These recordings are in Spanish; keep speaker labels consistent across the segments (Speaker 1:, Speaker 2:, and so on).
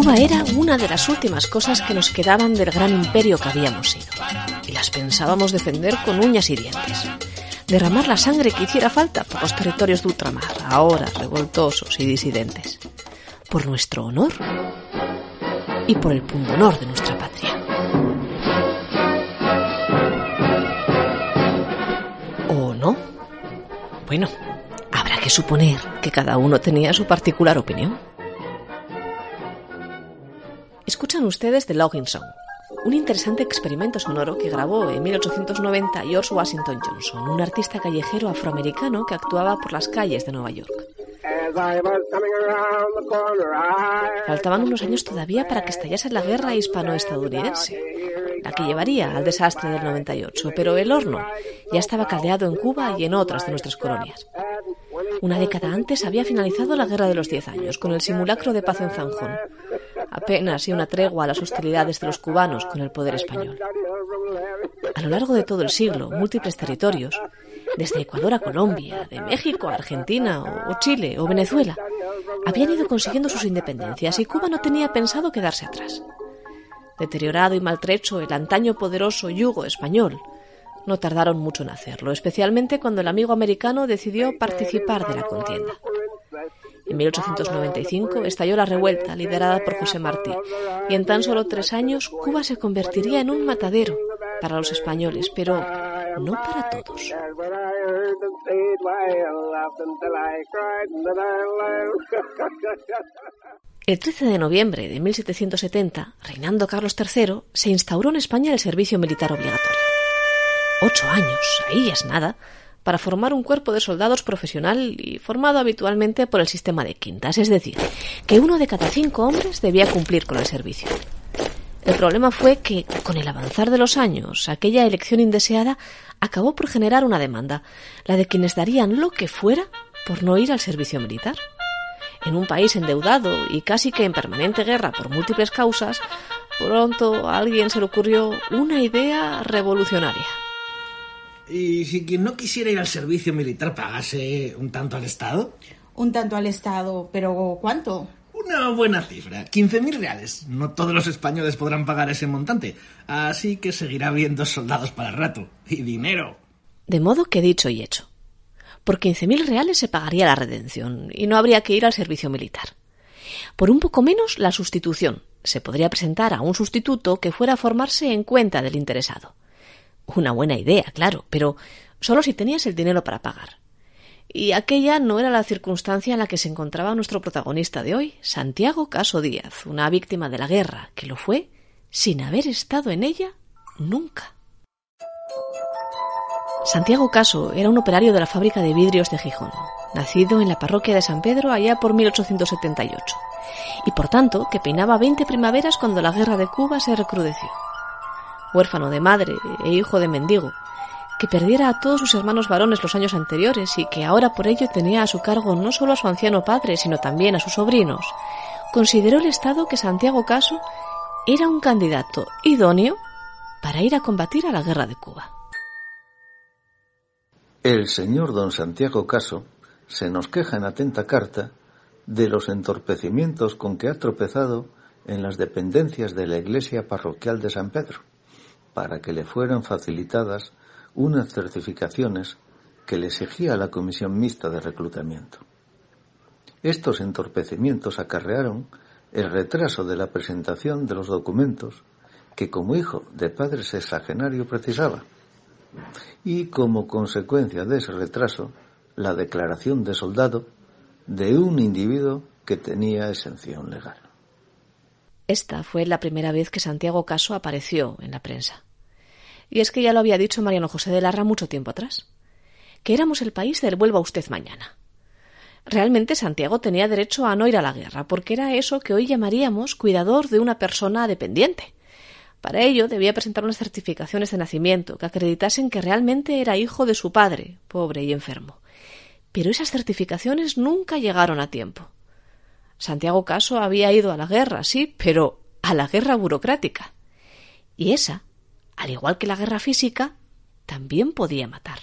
Speaker 1: Cuba era una de las últimas cosas que nos quedaban del gran imperio que habíamos sido, y las pensábamos defender con uñas y dientes. Derramar la sangre que hiciera falta por los territorios de ultramar, ahora revoltosos y disidentes. Por nuestro honor y por el honor de nuestra patria. ¿O no? Bueno, habrá que suponer que cada uno tenía su particular opinión. Escuchan ustedes The Logging Song, un interesante experimento sonoro que grabó en 1890 George Washington Johnson, un artista callejero afroamericano que actuaba por las calles de Nueva York. Faltaban unos años todavía para que estallase la guerra hispano-estadounidense, la que llevaría al desastre del 98, pero el horno ya estaba caldeado en Cuba y en otras de nuestras colonias. Una década antes había finalizado la Guerra de los Diez Años, con el simulacro de paz en Zanjón. Apenas y una tregua a las hostilidades de los cubanos con el poder español. A lo largo de todo el siglo, múltiples territorios, desde Ecuador a Colombia, de México a Argentina o Chile o Venezuela, habían ido consiguiendo sus independencias y Cuba no tenía pensado quedarse atrás. Deteriorado y maltrecho el antaño poderoso yugo español, no tardaron mucho en hacerlo, especialmente cuando el amigo americano decidió participar de la contienda. En 1895 estalló la revuelta liderada por José Martí y en tan solo tres años Cuba se convertiría en un matadero para los españoles, pero no para todos. El 13 de noviembre de 1770, reinando Carlos III, se instauró en España el servicio militar obligatorio. Ocho años, ahí es nada, para formar un cuerpo de soldados profesional y formado habitualmente por el sistema de quintas, es decir, que uno de cada cinco hombres debía cumplir con el servicio. El problema fue que, con el avanzar de los años, aquella elección indeseada acabó por generar una demanda, la de quienes darían lo que fuera por no ir al servicio militar. En un país endeudado y casi que en permanente guerra por múltiples causas, pronto a alguien se le ocurrió una idea revolucionaria.
Speaker 2: ¿Y si quien no quisiera ir al servicio militar pagase un tanto al Estado?
Speaker 3: Un tanto al Estado, pero ¿cuánto?
Speaker 2: Una buena cifra, 15.000 reales. No todos los españoles podrán pagar ese montante, así que seguirá habiendo soldados para el rato. Y dinero.
Speaker 1: De modo que dicho y hecho. Por 15.000 reales se pagaría la redención y no habría que ir al servicio militar. Por un poco menos la sustitución. Se podría presentar a un sustituto que fuera a formarse en cuenta del interesado. Una buena idea, claro, pero solo si tenías el dinero para pagar. Y aquella no era la circunstancia en la que se encontraba nuestro protagonista de hoy, Santiago Caso Díaz, una víctima de la guerra, que lo fue sin haber estado en ella nunca. Santiago Caso era un operario de la fábrica de vidrios de Gijón, nacido en la parroquia de San Pedro allá por 1878, y por tanto que peinaba 20 primaveras cuando la guerra de Cuba se recrudeció. Huérfano de madre e hijo de mendigo, que perdiera a todos sus hermanos varones los años anteriores y que ahora por ello tenía a su cargo no solo a su anciano padre, sino también a sus sobrinos, consideró el Estado que Santiago Caso era un candidato idóneo para ir a combatir a la guerra de Cuba.
Speaker 4: El señor don Santiago Caso se nos queja en atenta carta de los entorpecimientos con que ha tropezado en las dependencias de la iglesia parroquial de San Pedro, para que le fueran facilitadas unas certificaciones que le exigía la Comisión Mixta de Reclutamiento. Estos entorpecimientos acarrearon el retraso de la presentación de los documentos que como hijo de padre sexagenario precisaba y como consecuencia de ese retraso la declaración de soldado de un individuo que tenía exención legal.
Speaker 1: Esta fue la primera vez que Santiago Caso apareció en la prensa. Y es que ya lo había dicho Mariano José de Larra mucho tiempo atrás, que éramos el país del vuelva usted mañana. Realmente Santiago tenía derecho a no ir a la guerra, porque era eso que hoy llamaríamos cuidador de una persona dependiente. Para ello debía presentar unas certificaciones de nacimiento que acreditasen que realmente era hijo de su padre, pobre y enfermo. Pero esas certificaciones nunca llegaron a tiempo. Santiago Caso había ido a la guerra, sí, pero a la guerra burocrática. Y esa al igual que la guerra física, también podía matar.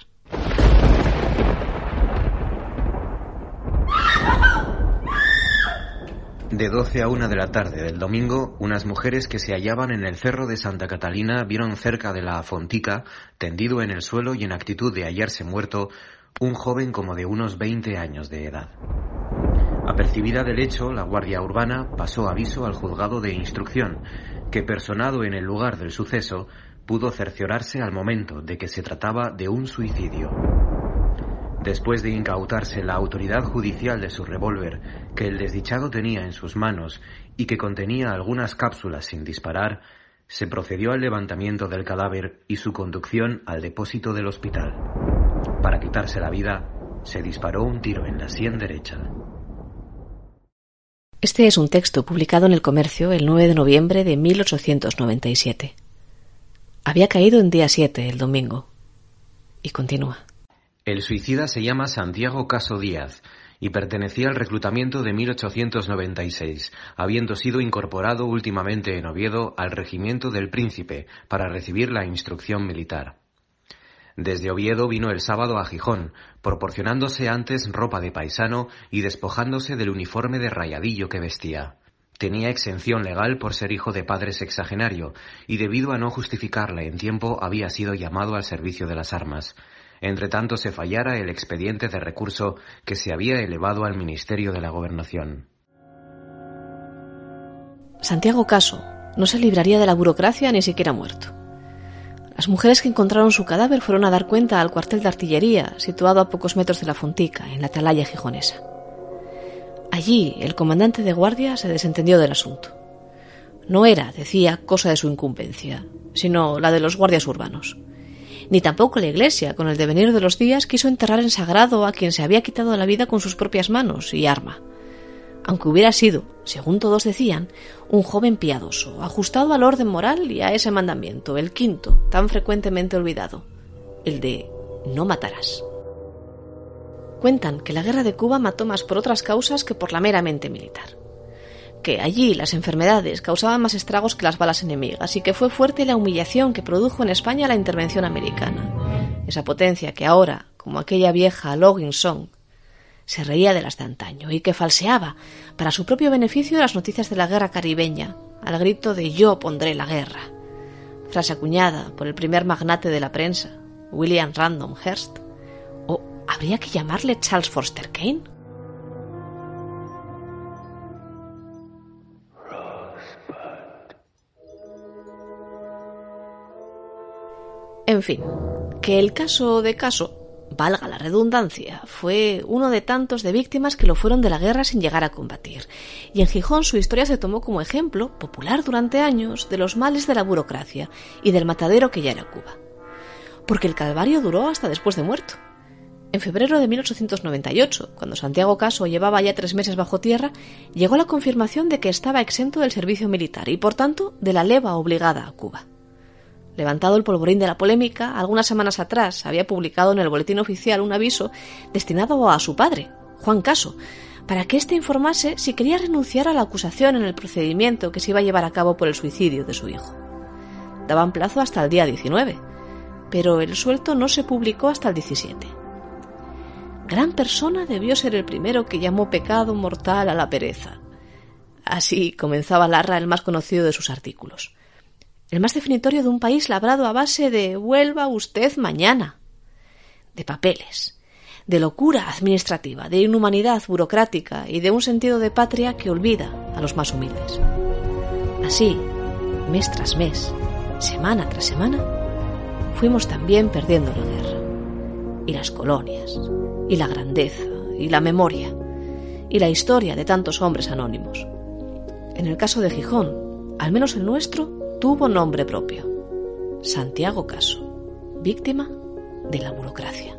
Speaker 5: De 12 a 1 de la tarde del domingo, unas mujeres que se hallaban en el cerro de Santa Catalina vieron cerca de la fontica, tendido en el suelo y en actitud de hallarse muerto, un joven como de unos 20 años de edad. Apercibida del hecho, la Guardia Urbana pasó aviso al juzgado de instrucción, que personado en el lugar del suceso, pudo cerciorarse al momento de que se trataba de un suicidio. Después de incautarse la autoridad judicial de su revólver, que el desdichado tenía en sus manos y que contenía algunas cápsulas sin disparar, se procedió al levantamiento del cadáver y su conducción al depósito del hospital. Para quitarse la vida, se disparó un tiro en la sien derecha.
Speaker 1: Este es un texto publicado en el Comercio el 9 de noviembre de 1897. Había caído en día 7, el domingo. Y continúa.
Speaker 5: El suicida se llama Santiago Caso Díaz y pertenecía al reclutamiento de 1896, habiendo sido incorporado últimamente en Oviedo al regimiento del Príncipe para recibir la instrucción militar. Desde Oviedo vino el sábado a Gijón, proporcionándose antes ropa de paisano y despojándose del uniforme de rayadillo que vestía. Tenía exención legal por ser hijo de padre sexagenario y debido a no justificarla en tiempo había sido llamado al servicio de las armas entre tanto se fallara el expediente de recurso que se había elevado al Ministerio de la Gobernación.
Speaker 1: Santiago Caso no se libraría de la burocracia ni siquiera muerto. Las mujeres que encontraron su cadáver fueron a dar cuenta al cuartel de artillería, situado a pocos metros de la Fontica, en la atalaya gijonesa. Allí, el comandante de guardia se desentendió del asunto. No era, decía, cosa de su incumbencia, sino la de los guardias urbanos ni tampoco la Iglesia, con el devenir de los días, quiso enterrar en sagrado a quien se había quitado la vida con sus propias manos y arma. Aunque hubiera sido, según todos decían, un joven piadoso, ajustado al orden moral y a ese mandamiento, el quinto, tan frecuentemente olvidado, el de no matarás. Cuentan que la guerra de Cuba mató más por otras causas que por la meramente militar que allí las enfermedades causaban más estragos que las balas enemigas y que fue fuerte la humillación que produjo en España la intervención americana. Esa potencia que ahora, como aquella vieja Logging Song, se reía de las de antaño y que falseaba para su propio beneficio las noticias de la guerra caribeña. Al grito de yo pondré la guerra, frase acuñada por el primer magnate de la prensa, William Random Hearst, o habría que llamarle Charles Forster Kane. En fin, que el caso de caso, valga la redundancia, fue uno de tantos de víctimas que lo fueron de la guerra sin llegar a combatir. Y en Gijón su historia se tomó como ejemplo, popular durante años, de los males de la burocracia y del matadero que ya era Cuba. Porque el calvario duró hasta después de muerto. En febrero de 1898, cuando Santiago Caso llevaba ya tres meses bajo tierra, llegó la confirmación de que estaba exento del servicio militar y, por tanto, de la leva obligada a Cuba. Levantado el polvorín de la polémica, algunas semanas atrás había publicado en el boletín oficial un aviso destinado a su padre, Juan Caso, para que éste informase si quería renunciar a la acusación en el procedimiento que se iba a llevar a cabo por el suicidio de su hijo. Daban plazo hasta el día 19, pero el suelto no se publicó hasta el 17. Gran persona debió ser el primero que llamó pecado mortal a la pereza. Así comenzaba Larra el más conocido de sus artículos el más definitorio de un país labrado a base de vuelva usted mañana, de papeles, de locura administrativa, de inhumanidad burocrática y de un sentido de patria que olvida a los más humildes. Así, mes tras mes, semana tras semana, fuimos también perdiendo la guerra, y las colonias, y la grandeza, y la memoria, y la historia de tantos hombres anónimos. En el caso de Gijón, al menos el nuestro, tuvo nombre propio. Santiago Caso, víctima de la burocracia.